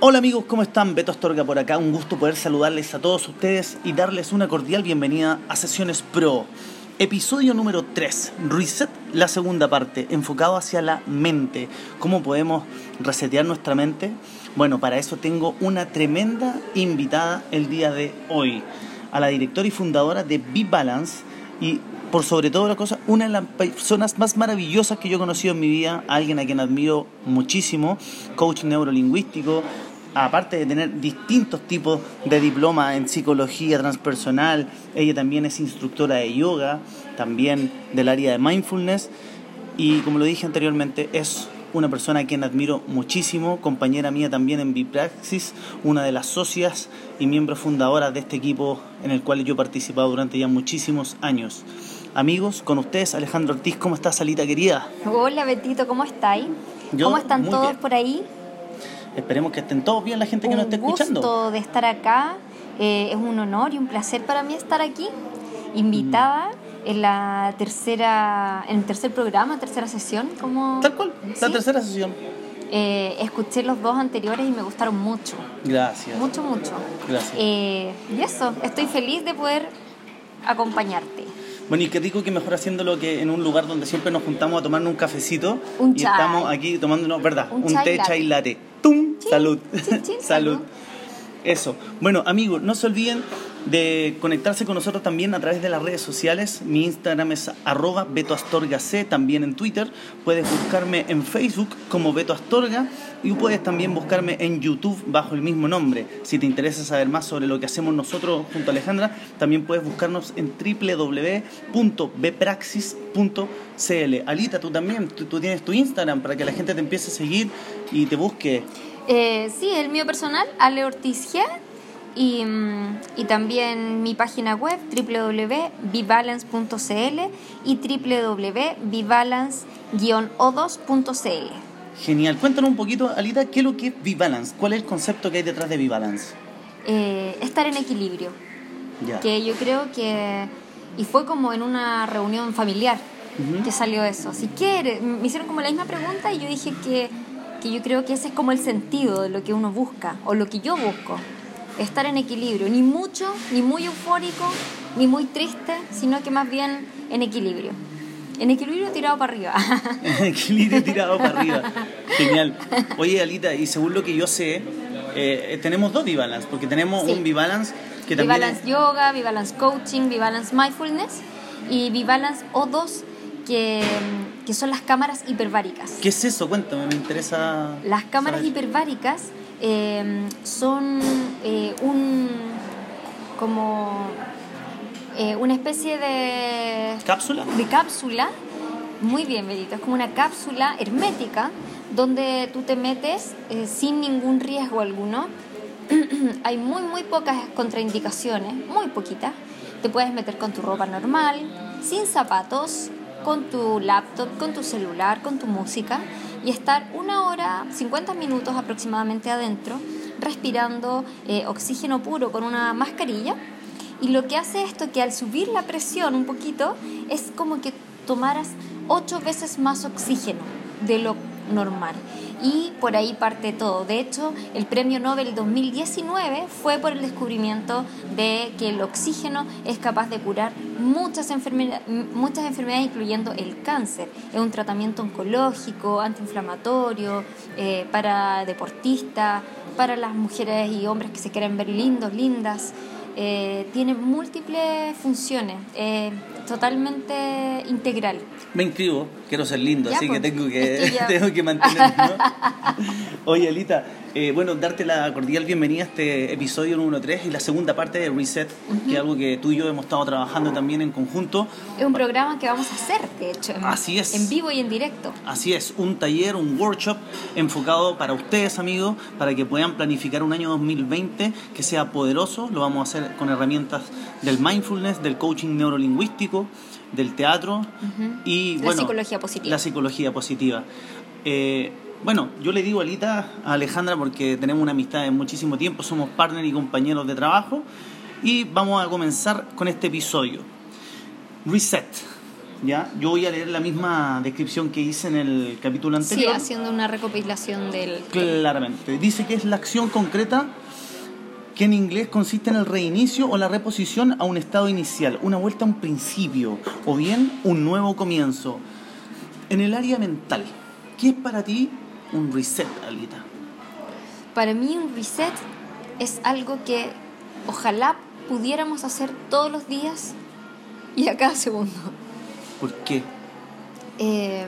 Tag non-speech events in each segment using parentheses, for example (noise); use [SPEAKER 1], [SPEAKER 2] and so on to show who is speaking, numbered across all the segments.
[SPEAKER 1] Hola amigos, ¿cómo están? Beto Astorga por acá, un gusto poder saludarles a todos ustedes y darles una cordial bienvenida a Sesiones Pro. Episodio número 3, Reset, la segunda parte, enfocado hacia la mente. ¿Cómo podemos resetear nuestra mente? Bueno, para eso tengo una tremenda invitada el día de hoy, a la directora y fundadora de B-Balance y por sobre todo la cosa, una de las personas más maravillosas que yo he conocido en mi vida, alguien a quien admiro muchísimo, coach neurolingüístico, aparte de tener distintos tipos de diploma en psicología transpersonal, ella también es instructora de yoga, también del área de mindfulness y como lo dije anteriormente es una persona a quien admiro muchísimo, compañera mía también en Bipraxis, una de las socias y miembro fundadora de este equipo en el cual yo he participado durante ya muchísimos años. Amigos, con ustedes Alejandro Ortiz, ¿cómo estás, Salita querida?
[SPEAKER 2] Hola Betito, ¿cómo estáis? ¿Cómo están todos por ahí?
[SPEAKER 1] Esperemos que estén todos bien la gente que nos esté escuchando.
[SPEAKER 2] Un gusto de estar acá. Eh, es un honor y un placer para mí estar aquí, invitada mm. en la tercera, en el tercer programa, tercera sesión, como
[SPEAKER 1] tal cual, la tercera sesión.
[SPEAKER 2] Eh, escuché los dos anteriores y me gustaron mucho.
[SPEAKER 1] Gracias.
[SPEAKER 2] Mucho, mucho.
[SPEAKER 1] Gracias.
[SPEAKER 2] Eh, y eso, estoy feliz de poder acompañarte.
[SPEAKER 1] Bueno, y qué rico que mejor haciéndolo que en un lugar donde siempre nos juntamos a tomarnos un cafecito.
[SPEAKER 2] Un
[SPEAKER 1] y estamos aquí tomándonos, ¿verdad? Un, té chai latte. ¡Tum! (laughs) Salud. salud. Eso. Bueno, amigos, no se olviden de conectarse con nosotros también a través de las redes sociales. Mi Instagram es arroba betoastorgac, también en Twitter. Puedes buscarme en Facebook como Beto Astorga y puedes también buscarme en YouTube bajo el mismo nombre. Si te interesa saber más sobre lo que hacemos nosotros junto a Alejandra, también puedes buscarnos en www.bpraxis.cl. Alita, tú también, tú, tienes tu Instagram para que la gente te empiece a seguir y te busque.
[SPEAKER 2] Eh, sí, el mío personal, Ale Ortiz G y, mm, y también mi página web www.bibalance.cl y www.bibalance-o2.cl.
[SPEAKER 1] Genial. Cuéntanos un poquito, Alita, ¿qué es lo que es Bibalance? ¿Cuál es el concepto que hay detrás de Bibalance?
[SPEAKER 2] Eh, estar en equilibrio. Que yo creo que... Y fue como en una reunión familiar que salió eso. Si quieres, me hicieron como la misma pregunta y yo dije que, que yo creo que ese es como el sentido de lo que uno busca o lo que yo busco estar en equilibrio, ni mucho, ni muy eufórico, ni muy triste, sino que más bien en equilibrio. En equilibrio tirado para arriba. (laughs)
[SPEAKER 1] en equilibrio tirado para arriba. Genial. Oye, Alita, y según lo que yo sé, eh, tenemos dos Vivalance, porque tenemos un Vivalance que también.
[SPEAKER 2] Vivalance Yoga, Vivalance Coaching, Vivalance Mindfulness y Vivalance O2, que, que son las cámaras hiperbáricas.
[SPEAKER 1] ¿Qué es eso? Cuéntame, me interesa.
[SPEAKER 2] Las cámaras hiperbáricas Em, son eh, un como eh, una especie de
[SPEAKER 1] cápsula
[SPEAKER 2] de cápsula. Muy bien medito es como una cápsula hermética donde tú te metes eh, sin ningún riesgo alguno. (clears throat) Hay muy muy pocas contraindicaciones muy poquitas. Te puedes meter con tu ropa normal sin zapatos con tu laptop con tu celular con tu música y estar una hora, 50 minutos aproximadamente adentro, respirando eh, oxígeno puro con una mascarilla. Y lo que hace esto que al subir la presión un poquito es como que tomaras ocho veces más oxígeno de lo normal y por ahí parte todo. De hecho, el premio Nobel 2019 fue por el descubrimiento de que el oxígeno es capaz de curar muchas, muchas enfermedades, incluyendo el cáncer. Es un tratamiento oncológico, antiinflamatorio, eh, para deportistas, para las mujeres y hombres que se quieren ver lindos, lindas. Eh, tiene múltiples funciones, eh, totalmente integral.
[SPEAKER 1] Me inscribo, quiero ser lindo, así que tengo que, (laughs) tengo que mantenerme. (laughs) Oye, Alita, eh, bueno, darte la cordial bienvenida a este episodio número 3 y la segunda parte de Reset, que es algo que tú y yo hemos estado trabajando también en conjunto.
[SPEAKER 2] Es un programa que vamos a hacer, de hecho, en,
[SPEAKER 1] Así es.
[SPEAKER 2] en vivo y en directo.
[SPEAKER 1] Así es, un taller, un workshop enfocado para ustedes, amigos, para que puedan planificar un año 2020 que sea poderoso. Lo vamos a hacer con herramientas del mindfulness, del coaching neurolingüístico, del teatro y
[SPEAKER 2] la psicología positiva.
[SPEAKER 1] La psicología positiva. Eh, bueno, yo le digo Alita a Alejandra porque tenemos una amistad de muchísimo tiempo, somos partner y compañeros de trabajo y vamos a comenzar con este episodio. Reset. ¿ya? Yo voy a leer la misma descripción que hice en el capítulo anterior.
[SPEAKER 2] Sí, haciendo una recopilación del...
[SPEAKER 1] Claramente. Dice que es la acción concreta que en inglés consiste en el reinicio o la reposición a un estado inicial, una vuelta a un principio o bien un nuevo comienzo. En el área mental, ¿qué es para ti un reset, Alita?
[SPEAKER 2] Para mí un reset es algo que ojalá pudiéramos hacer todos los días y a cada segundo.
[SPEAKER 1] ¿Por qué?
[SPEAKER 2] Eh,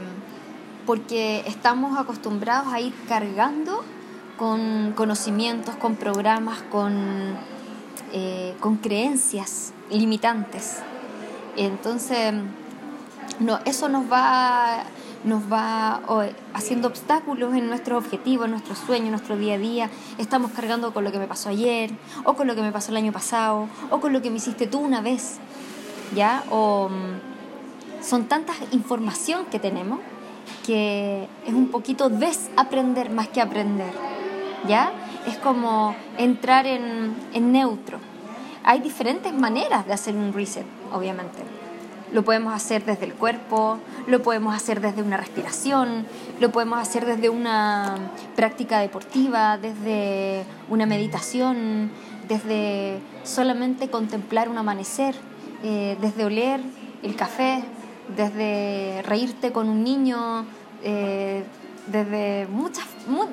[SPEAKER 2] porque estamos acostumbrados a ir cargando con conocimientos, con programas, con, eh, con creencias limitantes. Entonces, no, eso nos va, nos va haciendo obstáculos en nuestros objetivos, en nuestros sueños, en nuestro día a día. Estamos cargando con lo que me pasó ayer, o con lo que me pasó el año pasado, o con lo que me hiciste tú una vez. ¿Ya? O son tantas información que tenemos que es un poquito desaprender más que aprender. ¿Ya? Es como entrar en, en neutro. Hay diferentes maneras de hacer un reset, obviamente. Lo podemos hacer desde el cuerpo, lo podemos hacer desde una respiración, lo podemos hacer desde una práctica deportiva, desde una meditación, desde solamente contemplar un amanecer, eh, desde oler el café, desde reírte con un niño, eh, desde muchas,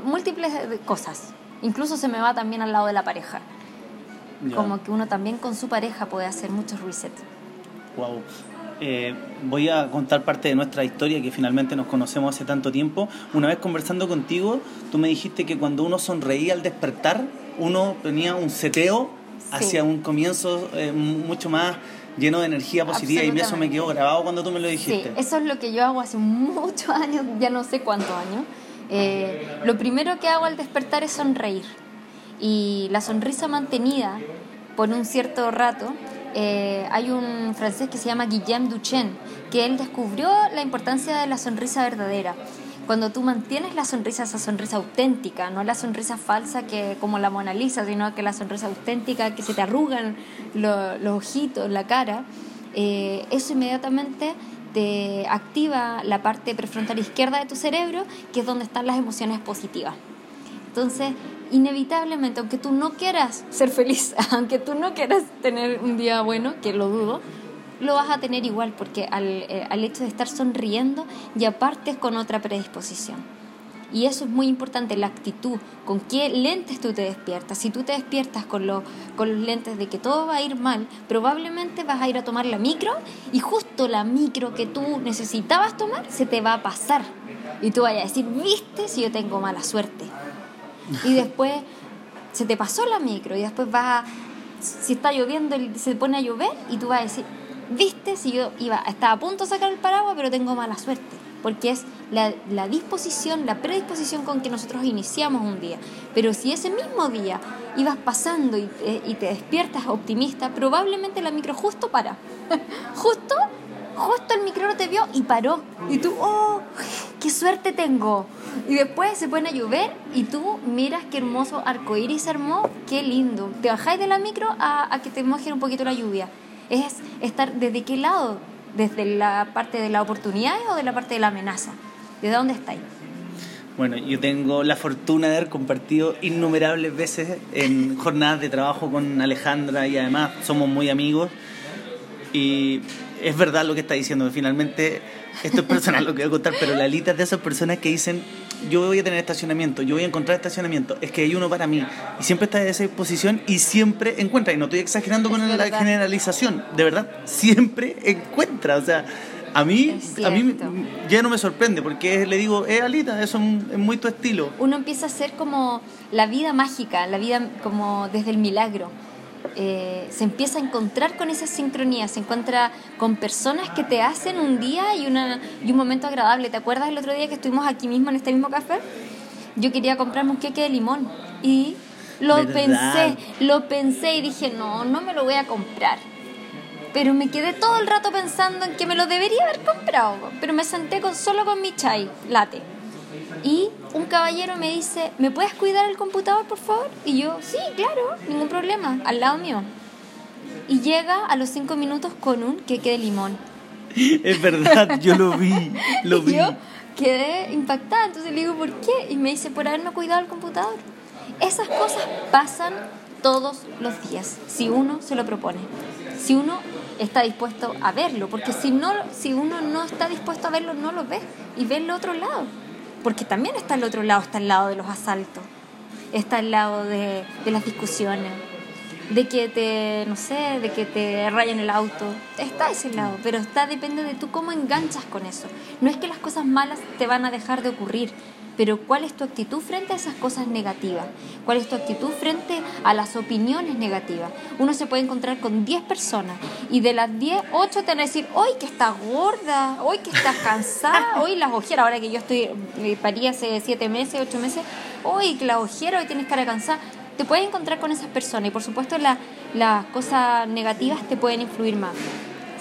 [SPEAKER 2] múltiples cosas. Incluso se me va también al lado de la pareja. Como que uno también con su pareja puede hacer muchos resets.
[SPEAKER 1] Wow. Eh, voy a contar parte de nuestra historia que finalmente nos conocemos hace tanto tiempo. Una vez conversando contigo, tú me dijiste que cuando uno sonreía al despertar, uno tenía un seteo hacia un comienzo eh, mucho más lleno de energía positiva y eso me quedó grabado cuando tú me lo dijiste.
[SPEAKER 2] Sí, eso es lo que yo hago hace muchos años, ya no sé cuántos años. Eh, lo primero que hago al despertar es sonreír y la sonrisa mantenida por un cierto rato eh, hay un francés que se llama Guillaume Duchenne, que él descubrió la importancia de la sonrisa verdadera. Cuando tú mantienes la sonrisa, esa sonrisa auténtica, no la sonrisa falsa que como la Mona Lisa, sino que la sonrisa auténtica, que se te arrugan los, ojitos, la cara, eh, eso inmediatamente te activa la parte prefrontal izquierda de tu cerebro, que es donde están las emociones positivas. Entonces, inevitablemente, aunque tú no quieras ser feliz, (laughs) aunque tú no quieras tener un día bueno, que lo dudo, lo vas a tener igual, porque al, eh, al hecho de estar sonriendo ya partes con otra predisposición. Y eso es muy importante, la actitud, con qué lentes tú te despiertas. Si tú te despiertas con, lo, con los lentes de que todo va a ir mal, probablemente vas a ir a tomar la micro y justo la micro que tú necesitabas tomar se te va a pasar. Y tú vayas a decir, viste si yo tengo mala suerte. Y después se te pasó la micro y después vas a, si está lloviendo, se pone a llover y tú vas a decir, viste si yo iba, estaba a punto de sacar el paraguas, pero tengo mala suerte. Porque es la, disposición, la predisposición con que nosotros iniciamos un día. Pero si ese mismo día ibas pasando y, y te despiertas optimista, probablemente la micro justo para. (laughs) justo, justo el micro te vio y paró. Y tú, oh, qué suerte tengo. Y después se pone a llover y tú miras qué hermoso arcoíris se armó, qué lindo. Te bajáis de la micro a, a que te moje un poquito la lluvia. Es estar desde qué lado, desde la parte de la oportunidad o de la parte de la amenaza. ¿De dónde estáis?
[SPEAKER 1] Bueno, yo tengo la fortuna de haber compartido innumerables veces en jornadas de trabajo con Alejandra y además somos muy amigos. Y es verdad lo que está diciendo, finalmente esto es personal lo que voy a contar, pero la lista es de esas personas que dicen, yo voy a tener estacionamiento, yo voy a encontrar estacionamiento, es que hay uno para mí. Y siempre está en esa disposición y siempre encuentra, y no estoy exagerando con la generalización, de verdad, siempre encuentra, o sea... A mí, a mí ya no me sorprende porque le digo, eh, Alita, eso es muy tu estilo.
[SPEAKER 2] Uno empieza a ser como la vida mágica, la vida como desde el milagro. Eh, se empieza a encontrar con esa sincronía, se encuentra con personas que te hacen un día y, una, y un momento agradable. ¿Te acuerdas el otro día que estuvimos aquí mismo en este mismo café? Yo quería comprarme un queque de limón y lo pensé, lo pensé y dije, no, no me lo voy a comprar. Pero me quedé todo el rato pensando en que me lo debería haber comprado, pero me senté con, solo con mi chai, late y un caballero me dice, ¿me puedes cuidar el computador, por favor? Y yo, sí, claro, ningún problema, al lado mío. Y llega a los cinco minutos con un queque de limón. (laughs)
[SPEAKER 1] Es verdad, yo lo vi, (laughs) lo
[SPEAKER 2] Y
[SPEAKER 1] vi.
[SPEAKER 2] yo quedé impactada, entonces le digo, ¿por qué? Y me dice, por haberme cuidado el computador. Esas cosas pasan todos los días, si uno se lo propone, si uno está dispuesto a verlo, porque si, no, si uno no está dispuesto a verlo, no lo ve y ve el otro lado, porque también está el otro lado, está al lado de los asaltos, está al lado de, de las discusiones, de que te, no sé, de que te rayen el auto. Está ese lado, pero está depende de tú cómo enganchas con eso. No es que las cosas malas te van a dejar de ocurrir, pero cuál es tu actitud frente a esas cosas negativas, cuál es tu actitud frente a las opiniones negativas. Uno se puede encontrar con 10 personas y de las 10, 8 te van a decir, hoy que estás gorda, hoy que estás cansada, hoy las ojeras, ahora que yo estoy, eh, parí hace 7 meses, 8 meses, hoy que la ojera, hoy tienes cara cansada. Te puedes encontrar con esas personas y por supuesto la- las cosas negativas te pueden influir más.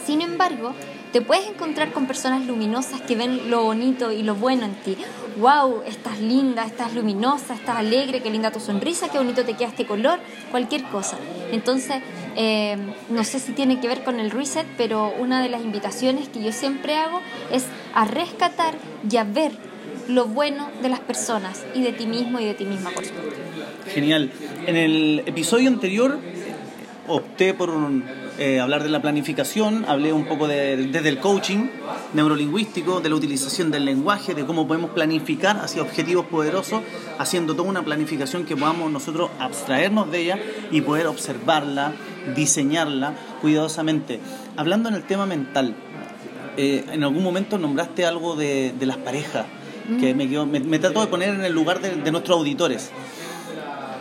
[SPEAKER 2] Sin embargo, te puedes encontrar con personas luminosas que ven lo bonito y lo bueno en ti. ¡Wow! Estás linda, estás luminosa, estás alegre, qué linda tu sonrisa, qué bonito te queda este color, cualquier cosa. Entonces, eh, no sé si tiene que ver con el reset, pero una de las invitaciones que yo siempre hago es a rescatar y a ver lo bueno de las personas y de ti mismo y de ti misma, por supuesto.
[SPEAKER 1] Genial. En el episodio anterior opté por eh, hablar de la planificación, hablé un poco de, desde el coaching neurolingüístico, de la utilización del lenguaje, de cómo podemos planificar hacia objetivos poderosos, haciendo toda una planificación que podamos nosotros abstraernos de ella y poder observarla, diseñarla cuidadosamente. Hablando en el tema mental, eh, en algún momento nombraste algo de, de las parejas, que me, quedó- me, me trato de poner en el lugar de, de nuestros auditores.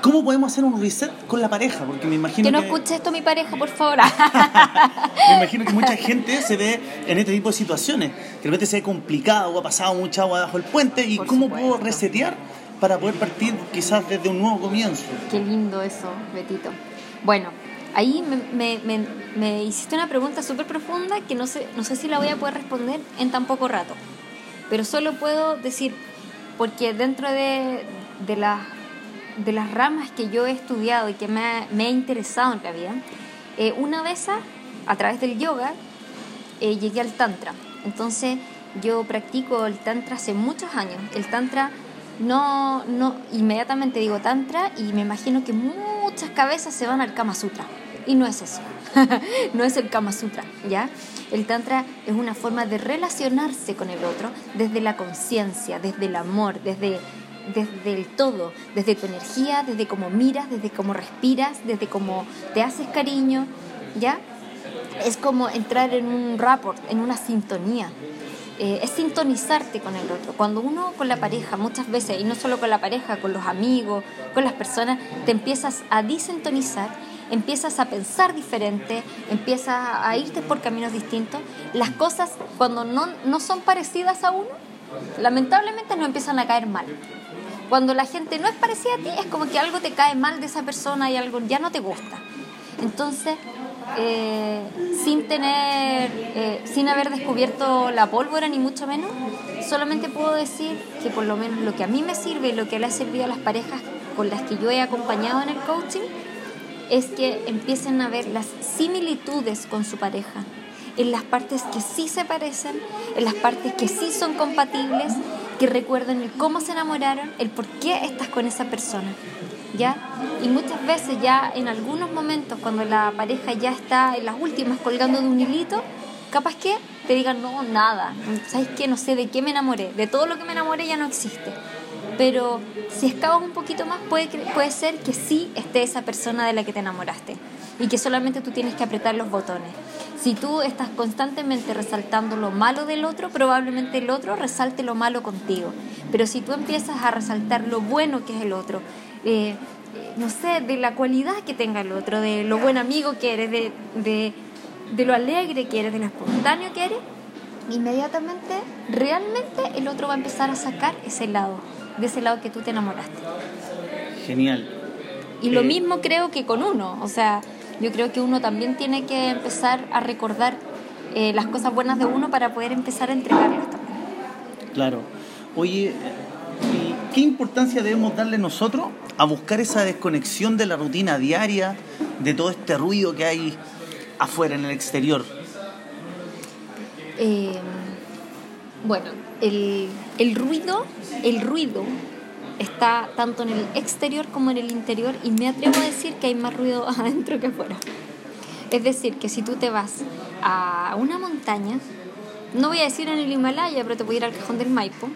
[SPEAKER 1] ¿Cómo podemos hacer un reset con la pareja? Porque me imagino
[SPEAKER 2] Que no
[SPEAKER 1] que,
[SPEAKER 2] escuche esto mi pareja, por favor. (laughs)
[SPEAKER 1] me imagino que mucha gente se ve en este tipo de situaciones. Que de repente se ve complicado o ha pasado mucha agua bajo el puente. ¿Y
[SPEAKER 2] Por
[SPEAKER 1] cómo
[SPEAKER 2] supuesto.
[SPEAKER 1] puedo resetear para poder partir quizás desde un nuevo comienzo?
[SPEAKER 2] Qué lindo eso, Betito. Bueno, ahí me, me- me- me hiciste una pregunta súper profunda que no sé, no sé si la voy a poder responder en tan poco rato. Pero solo puedo decir, porque dentro de, de, las- de las ramas que yo he estudiado y que me ha, me ha interesado en la vida, eh, una vez a, a través del yoga eh, llegué al tantra. Entonces yo practico el tantra hace muchos años. El tantra no, no, inmediatamente digo tantra y me imagino que muchas cabezas se van al Kama Sutra. Y no es eso. (laughs) no es el Kama Sutra, ¿ya? El tantra es una forma de relacionarse con el otro desde la conciencia, desde el amor, desde desde el todo, desde tu energía, desde cómo miras, desde cómo respiras, desde cómo te haces cariño, ¿ya? es como entrar en un rapport, en una sintonía. Eh, es sintonizarte con el otro. Cuando uno con la pareja, muchas veces, y no solo con la pareja, con los amigos, con las personas, te empiezas a disintonizar, empiezas a pensar diferente, empiezas a irte por caminos distintos, las cosas cuando no, no son parecidas a uno, lamentablemente nos empiezan a caer mal. Cuando la gente no es parecida a ti, es como que algo te cae mal de esa persona y algo ya no te gusta. Entonces, eh, sin tener, eh, sin haber descubierto la pólvora ni mucho menos, solamente puedo decir que por lo menos lo que a mí me sirve y lo que le ha servido a las parejas con las que yo he acompañado en el coaching es que empiecen a ver las similitudes con su pareja, en las partes que sí se parecen, en las partes que sí son compatibles, que recuerden el cómo se enamoraron, el por qué estás con esa persona. ¿Ya? Y muchas veces ya en algunos momentos cuando la pareja ya está en las últimas colgando de un hilito, capaz que te digan, no, nada, ¿sabes qué? No sé de qué me enamoré, de todo lo que me enamoré ya no existe. Pero si excavas un poquito más, puede, puede ser que sí esté esa persona de la que te enamoraste y que solamente tú tienes que apretar los botones. Si tú estás constantemente resaltando lo malo del otro, probablemente el otro resalte lo malo contigo. Pero si tú empiezas a resaltar lo bueno que es el otro, eh, eh, no sé, de la cualidad que tenga el otro, de lo buen amigo que eres, de, de, de lo alegre que eres, de lo espontáneo que eres, inmediatamente, realmente el otro va a empezar a sacar ese lado, de ese lado que tú te enamoraste.
[SPEAKER 1] Genial.
[SPEAKER 2] Y lo
[SPEAKER 1] Eh,
[SPEAKER 2] mismo creo que con uno, o sea, yo creo que uno también tiene que empezar a recordar eh, las cosas buenas de uno para poder empezar a entregarlas también.
[SPEAKER 1] Claro. Oye, ¿y ¿qué importancia debemos darle nosotros a buscar esa desconexión de la rutina diaria, de todo este ruido que hay afuera, en el exterior?
[SPEAKER 2] Eh, bueno, el, el ruido, el ruido está tanto en el exterior como en el interior y me atrevo a decir que hay más ruido (laughs) adentro que afuera. Es decir, que si tú te vas a una montaña, no voy a decir en el Himalaya, pero te voy a ir al cajón del Maipo,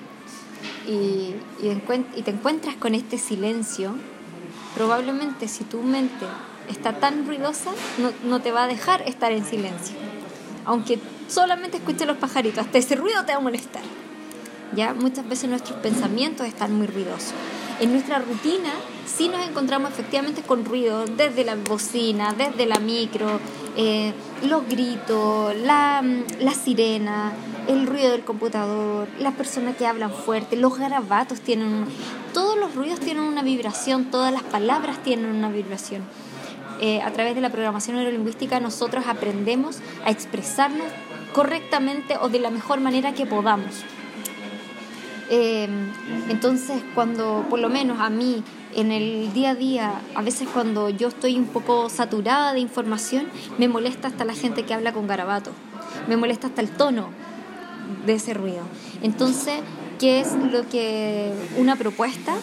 [SPEAKER 2] y, y, te encuentras con este silencio, probablemente si tu mente está tan ruidosa, no, no te va a dejar estar en silencio. Aunque solamente escuches los pajaritos, hasta ese ruido te va a molestar. ¿Ya? Muchas veces nuestros pensamientos están muy ruidosos. En nuestra rutina sí nos encontramos efectivamente con ruido, desde la bocina, desde la micro, eh, los gritos, la, la sirena, el ruido del computador, las personas que hablan fuerte, los garabatos tienen... Todos los ruidos tienen una vibración, todas las palabras tienen una vibración. Eh, a través de la programación neurolingüística nosotros aprendemos a expresarnos correctamente o de la mejor manera que podamos. Em, entonces, cuando, por lo menos a mí, en el día a día, a veces cuando yo estoy un poco saturada de información, me molesta hasta la gente que habla con garabato, me molesta hasta el tono de ese ruido. Entonces, ¿qué es lo que una propuesta?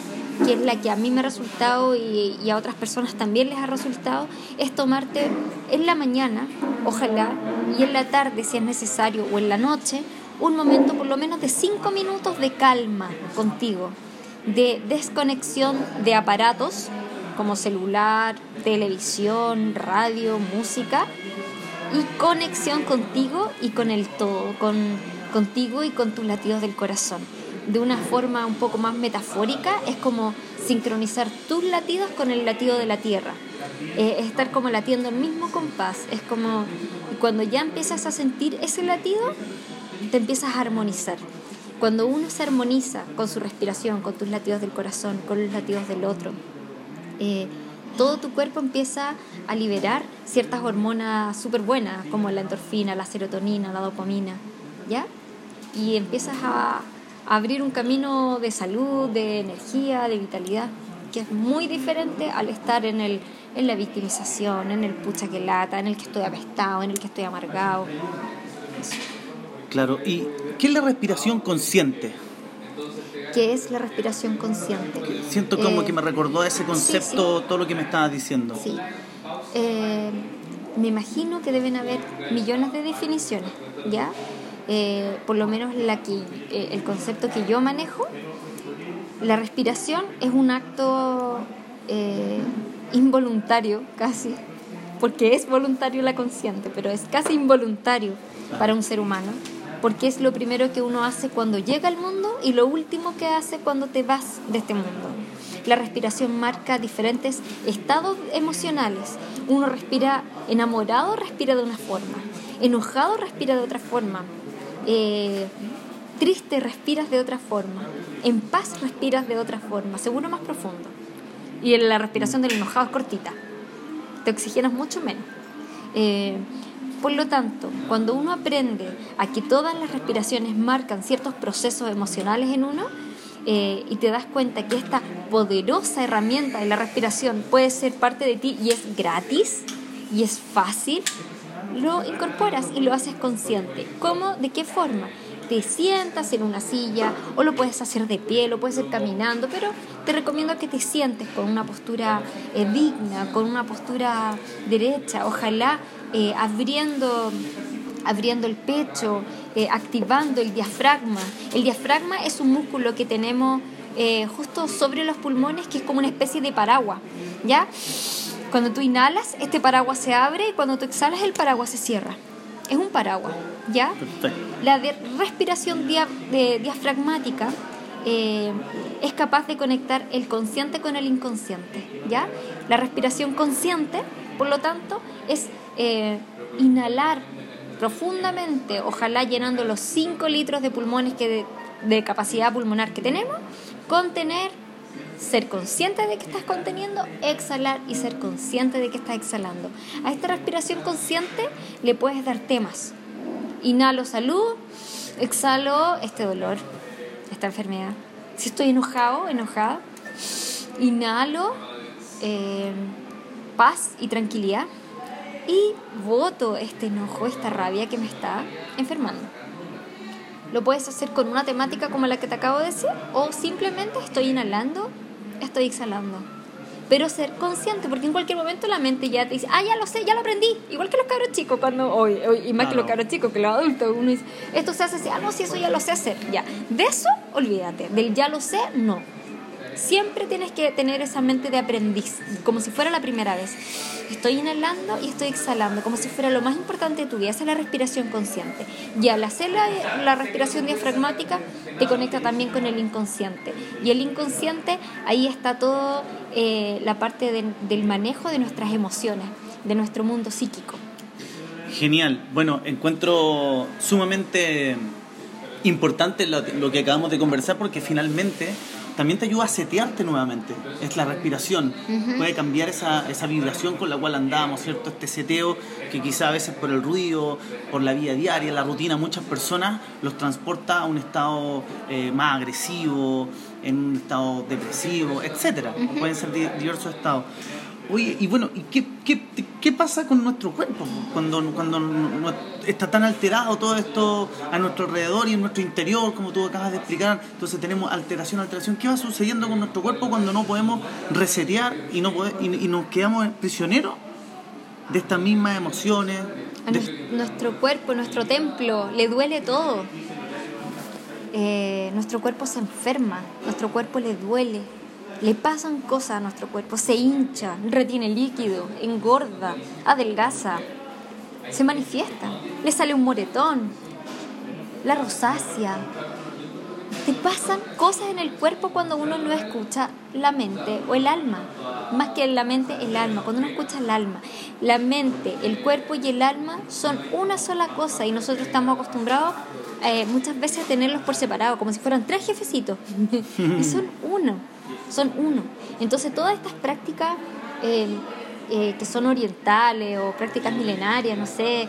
[SPEAKER 2] que es la que a mí me ha resultado y, y, a otras personas también les ha resultado, es tomarte en la mañana, ojalá, y en la tarde si es necesario, o en la noche, un momento por lo menos de cinco minutos de calma contigo, de desconexión de aparatos como celular, televisión, radio, música y conexión contigo y con el todo, con, contigo y con tus latidos del corazón. De una forma un poco más metafórica, es como sincronizar tus latidos con el latido de la tierra. Eh, es estar como latiendo el mismo compás. Es como cuando ya empiezas a sentir ese latido, te empiezas a armonizar. Cuando uno se armoniza con su respiración, con tus latidos del corazón, con los latidos del otro, eh, todo tu cuerpo empieza a liberar ciertas hormonas súper buenas, como la endorfina, la serotonina, la dopamina, ¿ya? Y empiezas a, abrir un camino de salud, de energía, de vitalidad, que es muy diferente al estar en, el, en la victimización, en el pucha que lata, en el que estoy apestado, en el que estoy amargado.
[SPEAKER 1] Claro, ¿y qué es la respiración consciente?
[SPEAKER 2] ¿Qué es la respiración consciente?
[SPEAKER 1] Siento como que me recordó ese concepto todo lo que me estabas diciendo.
[SPEAKER 2] Sí. Eh, me imagino que deben haber millones de definiciones, ¿ya? Eh, por lo menos la que, eh, el concepto que yo manejo, la respiración es un acto involuntario casi, porque es voluntario la consciente, pero es casi involuntario para un ser humano porque es lo primero que uno hace cuando llega al mundo y lo último que hace cuando te vas de este mundo. La respiración marca diferentes estados emocionales. Uno respira enamorado, respira de una forma. Enojado, respira de otra forma. Eh, triste, respiras de otra forma. En paz, respiras de otra forma. Seguro más profundo. Y la respiración del enojado es cortita. Te oxigenas mucho menos. Eh, por lo tanto, cuando uno aprende a que todas las respiraciones marcan ciertos procesos emocionales en uno, eh, y te das cuenta que esta poderosa herramienta de la respiración puede ser parte de ti y es gratis y es fácil, lo incorporas y lo haces consciente. ¿Cómo? ¿De qué forma? Te sientas en una silla o lo puedes hacer de pie, lo puedes hacer caminando, pero te recomiendo que te sientes con una postura eh, digna, con una postura derecha. Ojalá eh, abriendo, abriendo el pecho, eh, activando el diafragma. El diafragma es un músculo que tenemos eh, justo sobre los pulmones que es como una especie de paraguas, ¿ya? Cuando tú inhalas, este paraguas se abre y cuando tú exhalas, el paraguas se cierra. Es un paraguas, ¿ya? La respiración diafragmática es capaz de conectar el consciente con el inconsciente, ¿ya? La respiración consciente, por lo tanto, es eh, inhalar profundamente, ojalá llenando los 5 litros de pulmones que de, capacidad pulmonar que tenemos, contener, ser consciente de que estás conteniendo, exhalar y ser consciente de que estás exhalando. A esta respiración consciente le puedes dar temas. Inhalo salud, exhalo este dolor, esta enfermedad. Si estoy enojado, enojada, inhalo eh, paz y tranquilidad y voto este enojo, esta rabia que me está enfermando. Lo puedes hacer con una temática como la que te acabo de decir o simplemente estoy inhalando, estoy exhalando. Pero ser consciente, porque en cualquier momento la mente ya te dice, ah, ya lo sé, ya lo aprendí. Igual que los cabros chicos, cuando, hoy, y más que los cabros chicos, que los adultos, uno dice, esto se hace así, ah, no, sí, eso ya lo sé hacer. Ya, de eso olvídate, del ya lo sé, no Siempre tienes que tener esa mente de aprendiz, como si fuera la primera vez. Estoy inhalando y estoy exhalando, como si fuera lo más importante de tu vida. Esa es la respiración consciente. Y al hacer la, respiración diafragmática, te conecta también con el inconsciente. Y el inconsciente, ahí está todo eh, la parte del manejo de nuestras emociones, de nuestro mundo psíquico.
[SPEAKER 1] Genial. Bueno, encuentro sumamente importante lo que acabamos de conversar porque finalmente también te ayuda a setearte nuevamente. Es la respiración. Puede cambiar esa, esa vibración con la cual andamos, ¿cierto? Este seteo que quizá a veces por el ruido, por la vida diaria, la rutina, muchas personas los transporta a un estado eh, más agresivo, en un estado depresivo, etc. Pueden ser diversos estados. Oye, y bueno, ¿y qué, qué, qué, pasa con nuestro cuerpo cuando, cuando está tan alterado todo esto a nuestro alrededor y en nuestro interior, como tú acabas de explicar? Entonces tenemos alteración, alteración. ¿Qué va sucediendo con nuestro cuerpo cuando no podemos resetear y, no y, nos quedamos prisioneros de estas mismas emociones?
[SPEAKER 2] A nuestro cuerpo, nuestro templo, le duele todo. Eh, nuestro cuerpo se enferma, nuestro cuerpo le duele le pasan cosas a nuestro cuerpo, se hincha, retiene líquido, engorda, adelgaza, se manifiesta, le sale un moretón, la rosácea. Te pasan cosas en el cuerpo cuando uno no escucha la mente o el alma. Más que la mente, el alma. Cuando uno escucha el alma. La mente, el cuerpo y el alma son una sola cosa y nosotros estamos acostumbrados eh, muchas veces a tenerlos por separado, como si fueran tres jefecitos. (laughs) y son uno son uno. Entonces todas estas prácticas eh, eh, que son orientales o prácticas milenarias, no sé,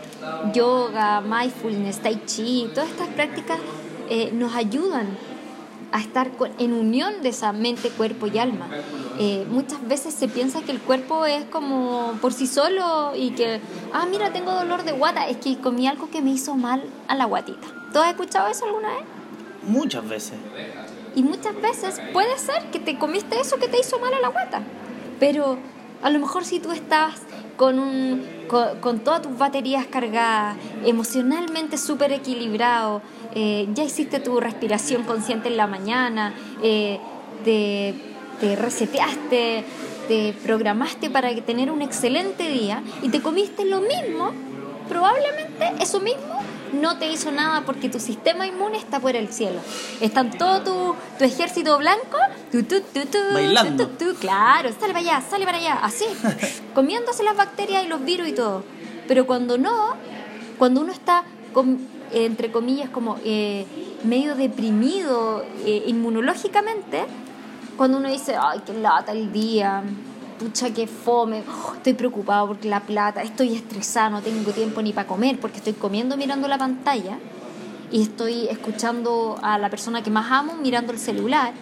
[SPEAKER 2] yoga, mindfulness, tai chi, todas estas prácticas eh, nos ayudan a estar en unión de esa mente, cuerpo y alma. muchas veces se piensa que el cuerpo es como por sí solo y que, ah, mira, tengo dolor de guata, es que comí algo que me hizo mal a la guatita. ¿Tú has escuchado eso alguna vez?
[SPEAKER 1] Muchas veces.
[SPEAKER 2] Y muchas veces puede ser que te comiste eso que te hizo mal a la guata. Pero a lo mejor si tú estás con, un, con, todas tus baterías cargadas, emocionalmente súper equilibrado, eh, ya hiciste tu respiración consciente en la mañana, eh, te, te reseteaste, te programaste para tener un excelente día y te comiste lo mismo, probablemente eso mismo no te hizo nada porque tu sistema inmune está por el cielo. Están todo tu, tu ejército blanco, tu, tu,
[SPEAKER 1] bailando.
[SPEAKER 2] claro, sale para allá, sale para allá, así, (laughs) comiéndose las bacterias y los virus y todo. Pero cuando no, cuando uno está, entre comillas, como eh, medio deprimido eh, inmunológicamente, cuando uno dice, ay, qué lata el día, pucha que fome, oh, estoy preocupado porque la plata, estoy estresado, no tengo tiempo ni para comer porque estoy comiendo mirando la pantalla y estoy escuchando a la persona que más amo mirando el celular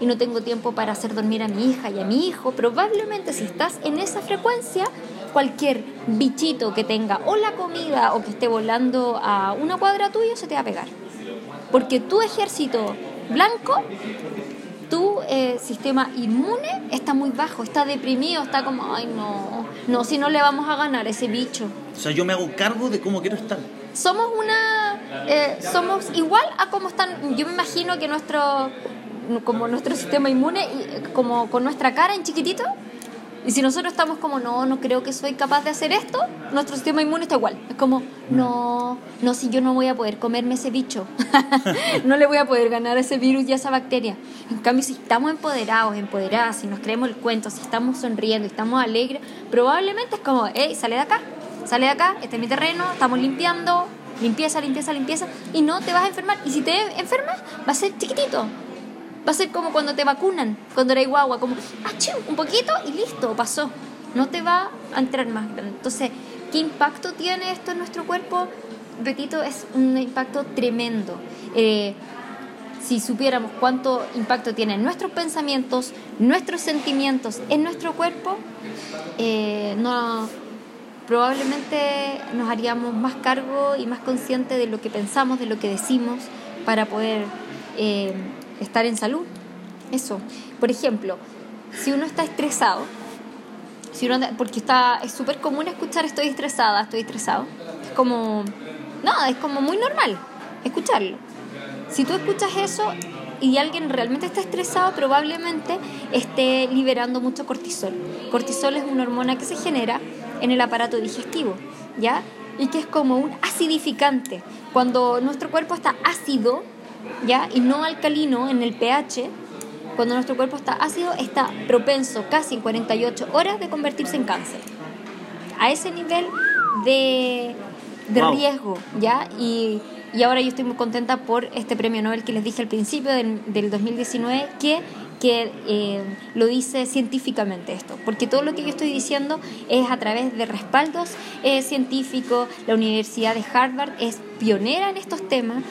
[SPEAKER 2] y no tengo tiempo para hacer dormir a mi hija y a mi hijo, probablemente si estás en esa frecuencia, cualquier bichito que tenga o la comida o que esté volando a una cuadra tuya se te va a pegar. Porque tu ejército blanco tu eh, sistema inmune está muy bajo, está deprimido, está como, ay no, no, si no le vamos a ganar a ese bicho.
[SPEAKER 1] O sea, yo me hago cargo de cómo quiero estar.
[SPEAKER 2] Somos una, eh, somos igual a cómo están, yo me imagino que nuestro, como nuestro sistema inmune, como con nuestra cara en chiquitito, y si nosotros estamos como, no, no creo que soy capaz de hacer esto, nuestro sistema inmune está igual. Es como, no, no, si yo no voy a poder comerme ese bicho, (laughs) no le voy a poder ganar a ese virus y a esa bacteria. En cambio, si estamos empoderados, empoderadas, si nos creemos el cuento, si estamos sonriendo, estamos alegres, probablemente es como, hey, sale de acá, sale de acá, este es mi terreno, estamos limpiando, limpieza, limpieza, limpieza, y no te vas a enfermar. Y si te enfermas, va a ser chiquitito, Va a ser como cuando te vacunan, cuando eres guagua, como un poquito y listo, pasó. No te va a entrar más Entonces, ¿qué impacto tiene esto en nuestro cuerpo? Repito, es un impacto tremendo. Eh, si supiéramos cuánto impacto tienen nuestros pensamientos, nuestros sentimientos en nuestro cuerpo, eh, probablemente nos haríamos más cargo y más conscientes de lo que pensamos, de lo que decimos, para poder eh, estar en salud. Eso. Por ejemplo, si uno está estresado, si uno, porque está, es súper común escuchar estoy estresada, estoy estresado. Es como, nada, es como muy normal escucharlo. Si tú escuchas eso y alguien realmente está estresado, probablemente esté liberando mucho cortisol. Cortisol es una hormona que se genera en el aparato digestivo, ¿ya? Y que es como un acidificante. Cuando nuestro cuerpo está ácido, ¿ya? Y no alcalino en el pH, cuando nuestro cuerpo está ácido, está propenso casi en 48 horas de convertirse en cáncer. A ese nivel de, de riesgo, ¿ya? Y, y, ahora yo estoy muy contenta por este premio Nobel que les dije al principio del, del 2019, que que eh, lo dice científicamente esto, porque todo lo que yo estoy diciendo es a través de respaldos eh, científicos, la Universidad de Harvard es pionera en estos temas,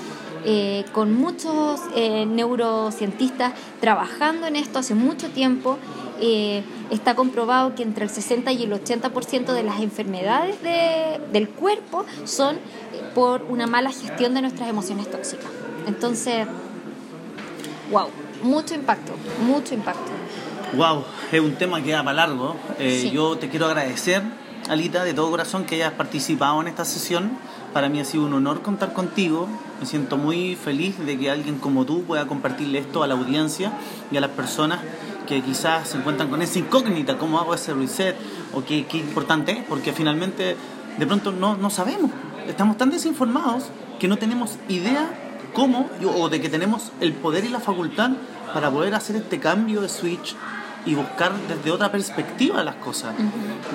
[SPEAKER 2] eh, con muchos eh, neurocientistas trabajando en esto hace mucho tiempo. Eh, está comprobado que entre el 60 y el 80% de las enfermedades del cuerpo son por una mala gestión de nuestras emociones tóxicas. Entonces, wow, mucho impacto, mucho impacto.
[SPEAKER 1] Wow, es un tema que da para largo. Yo te quiero agradecer, Alita, de todo corazón que hayas participado en esta sesión para mí ha sido un honor contar contigo. Me siento muy feliz de que alguien como tú pueda compartirle esto a la audiencia y a las personas que quizás se encuentran con esa incógnita, cómo hago ese reset o qué, qué importante es, porque finalmente de pronto no, no sabemos. Estamos tan desinformados que no tenemos idea cómo o de que tenemos el poder y la facultad para poder hacer este cambio de switch y buscar desde otra perspectiva las cosas.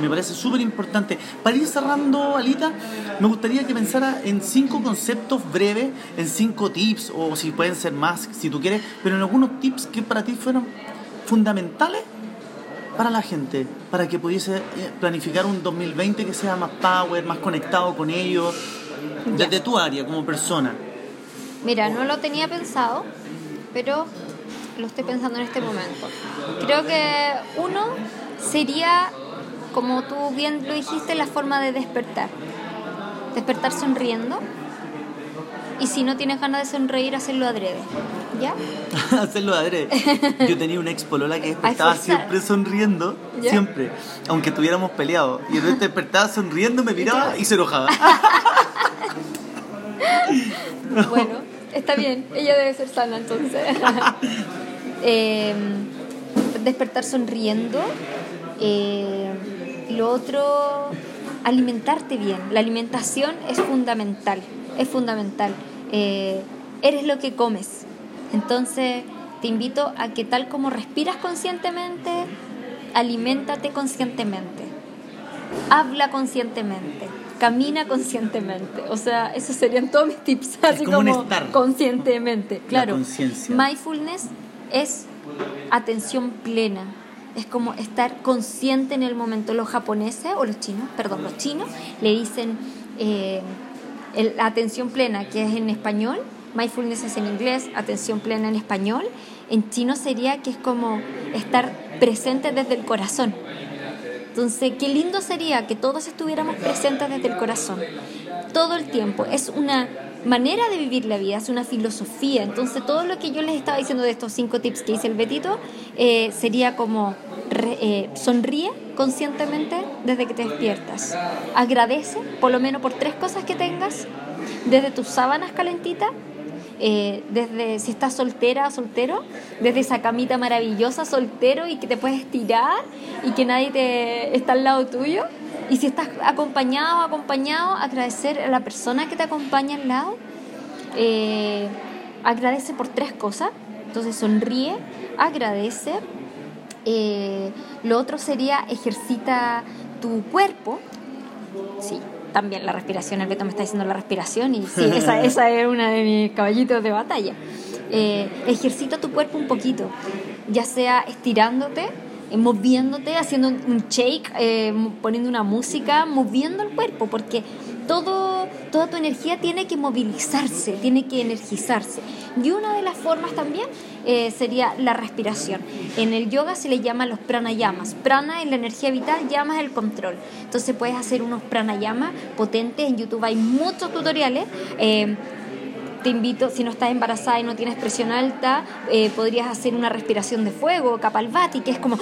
[SPEAKER 1] Me parece súper importante. Para ir cerrando, Alita, me gustaría que pensara en cinco conceptos breves, en cinco tips, o si pueden ser más, si tú quieres, pero en algunos tips que para ti fueron fundamentales para la gente, para que pudiese eh, planificar un 2020 que sea más power, más conectado con ellos, desde tu área como persona.
[SPEAKER 2] Mira, no lo tenía pensado, pero lo estoy pensando en este momento. Creo que uno sería, como tú bien lo dijiste, la forma de despertar. Despertar sonriendo. Y si no tienes ganas de sonreír, hacerlo adrede. ¿Ya? (laughs)
[SPEAKER 1] hacerlo adrede. Yo tenía una ex polola que (laughs) despertaba siempre sonriendo, siempre, aunque estuviéramos peleados. Y entonces despertaba sonriendo, me miraba y se enojaba. (laughs)
[SPEAKER 2] bueno, está bien, ella debe ser sana entonces. (laughs) Em, despertar sonriendo. Eh, lo otro, alimentarte bien. La alimentación es fundamental, es fundamental. Eh, eres lo que comes. Entonces, te invito a que tal como respiras conscientemente, aliméntate conscientemente. Habla conscientemente. Camina conscientemente. O sea, esos serían todos mis tips. Así como, conscientemente. Claro. Mindfulness es atención plena. Es como estar consciente en el momento. Los japoneses, o los chinos, perdón, los chinos, le dicen eh, la atención plena, que es en español, mindfulness es en inglés, atención plena en español. En chino sería que es como estar presente desde el corazón. Entonces, qué lindo sería que todos estuviéramos presentes desde el corazón, todo el tiempo. Es una manera de vivir la vida, es una filosofía. Entonces, todo lo que yo les estaba diciendo de estos cinco tips que dice el Betito eh, sería como eh, sonríe conscientemente desde que te despiertas. Agradece, por lo menos por tres cosas que tengas, desde tus sábanas calentitas, eh, desde si estás soltera o soltero, desde esa camita maravillosa soltero y que te puedes tirar y que nadie te está al lado tuyo y si estás acompañado o acompañado, agradecer a la persona que te acompaña al lado. Eh, agradece por tres cosas. Entonces sonríe, agradece. Eh, lo otro sería ejercita tu cuerpo. Sí, también la respiración. El Beto me está diciendo la respiración y sí, (laughs) esa, esa es una de mis caballitos de batalla. Eh, ejercita tu cuerpo un poquito, ya sea estirándote eh, moviéndote, haciendo un shake, eh, poniendo una música, moviendo el cuerpo, porque todo, toda tu energía tiene que movilizarse, tiene que energizarse. Y una de las formas también eh, sería la respiración. En el yoga se le llama los pranayamas. Prana es la energía vital, llama es el control. Entonces puedes hacer unos pranayamas potentes. En YouTube hay muchos tutoriales te invito, si no estás embarazada y no tienes presión alta, eh, podrías hacer una respiración de fuego, Kapalbhati, que es como,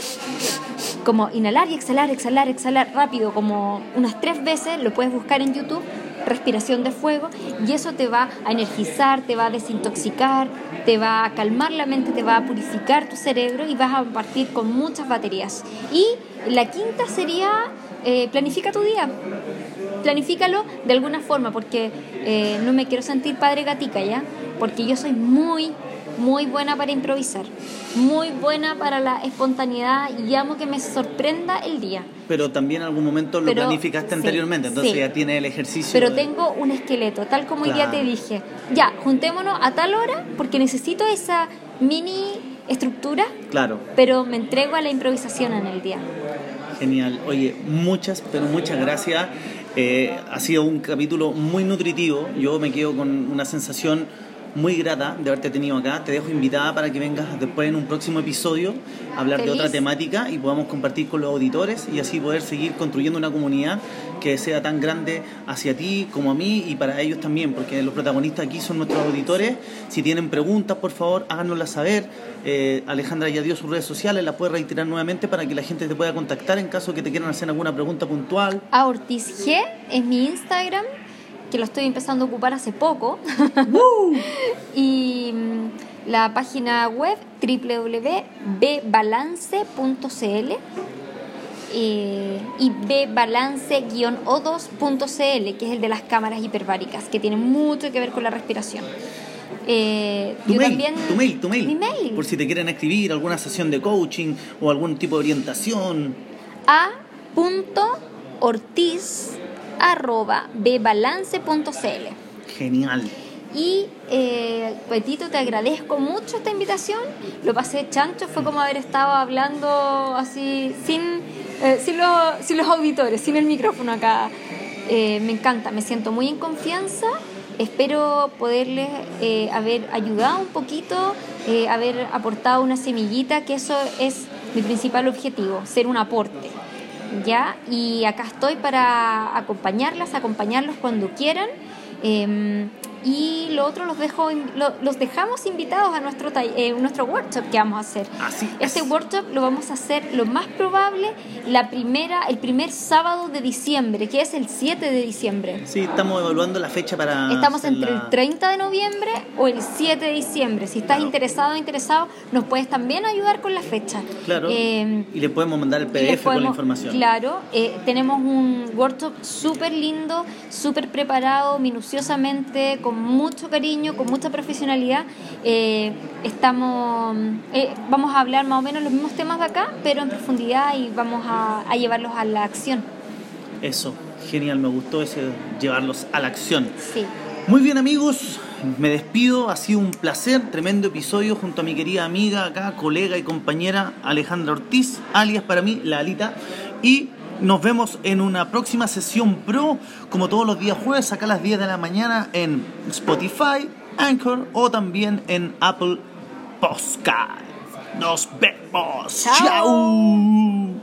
[SPEAKER 2] como inhalar y exhalar, exhalar, exhalar rápido, como unas tres veces, lo puedes buscar en YouTube, respiración de fuego, y eso te va a energizar, te va a desintoxicar, te va a calmar la mente, te va a purificar tu cerebro y vas a partir con muchas baterías. Y la quinta sería eh, planifica tu día. Planifícalo de alguna forma, porque eh, no me quiero sentir padre gatica, ¿ya? Porque yo soy muy, muy buena para improvisar, muy buena para la espontaneidad y amo que me sorprenda el día.
[SPEAKER 1] Pero también en algún momento lo planificaste anteriormente, entonces ya tiene el ejercicio.
[SPEAKER 2] Pero tengo un esqueleto, tal como hoy día te dije. Ya, juntémonos a tal hora porque necesito esa mini estructura.
[SPEAKER 1] Claro.
[SPEAKER 2] Pero me entrego a la improvisación en el día.
[SPEAKER 1] Genial. Oye, muchas, pero muchas gracias. Eh, ha sido un capítulo muy nutritivo. Yo me quedo con una sensación muy grata de haberte tenido acá. Te dejo invitada para que vengas después en un próximo episodio a hablar de otra temática y podamos compartir con los auditores y así poder seguir construyendo una comunidad que sea tan grande hacia ti como a mí y para ellos también, porque los protagonistas aquí son nuestros auditores. Si tienen preguntas, por favor, háganoslas saber. Eh, Alejandra ya dio sus redes sociales, las puede reiterar nuevamente para que la gente te pueda contactar en caso que te quieran hacer alguna pregunta puntual.
[SPEAKER 2] A Ortiz G es mi Instagram que lo estoy empezando a ocupar hace poco. (laughs) (laughs) y mm, la página web www.bbalance.cl eh, y bbalance-o2.cl, que es el de las cámaras hiperbáricas, que tiene mucho que ver con la respiración.
[SPEAKER 1] Eh, tu, mail, tu mail, tu mail, Por si te quieren escribir alguna sesión de coaching o algún tipo de orientación.
[SPEAKER 2] A. Ortiz arroba bbalance.cl.
[SPEAKER 1] Genial.
[SPEAKER 2] Y, eh, Petito, te agradezco mucho esta invitación. Lo pasé chancho, fue como haber estado hablando así, sin, eh, sin, los, sin los auditores, sin el micrófono acá. Eh, me encanta, me siento muy en confianza. Espero poderles eh, haber ayudado un poquito, haber aportado una semillita, que eso es mi principal objetivo, ser un aporte. ¿Ya? Y acá estoy para acompañarlas, acompañarlos cuando quieran. Em, y lo otro los dejo los dejamos invitados a nuestro eh, nuestro workshop que vamos a hacer. este workshop lo vamos a hacer lo más probable la primera el primer sábado de diciembre, que es el 7 de diciembre.
[SPEAKER 1] Sí, estamos evaluando la fecha para
[SPEAKER 2] Estamos entre el 30 de noviembre o el 7 de diciembre. Si estás interesado o interesado, nos puedes también ayudar con la fecha.
[SPEAKER 1] Claro. Em, y le podemos mandar el PDF con la información.
[SPEAKER 2] Claro, eh, tenemos un workshop súper lindo, súper preparado, minuciosamente con mucho cariño, con mucha profesionalidad. Eh, estamos, eh, vamos a hablar más o menos los mismos temas de acá, pero en profundidad y vamos a, llevarlos a la acción.
[SPEAKER 1] Eso, genial, me gustó ese llevarlos a la acción.
[SPEAKER 2] Sí.
[SPEAKER 1] Muy bien amigos, me despido, ha sido un placer, tremendo episodio junto a mi querida amiga acá, colega y compañera Alejandra Ortiz, alias para mí La Alita, y nos vemos en una próxima sesión pro, como todos los días jueves, acá a las 10 de la mañana en Spotify, Anchor o también en Apple Podcast. Nos vemos. Chao.